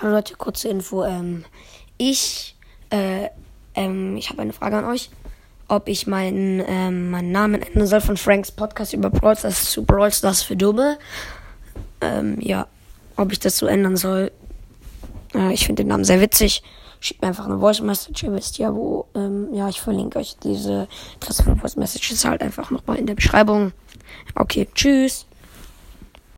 Hallo Leute, kurze Info. Ähm, ich, äh, ähm, ich habe eine Frage an euch. Ob ich meinen, ähm, meinen Namen ändern soll von Franks Podcast über Brawl Stars zu Brawl Stars für Dumme. Ähm, ja, ob ich das so ändern soll. Äh, ich finde den Namen sehr witzig. Schickt mir einfach eine Voice Message. Ihr wisst ja, wo, ähm, ja, ich verlinke euch diese Adresse von Voice Messages halt einfach nochmal in der Beschreibung. Okay, tschüss.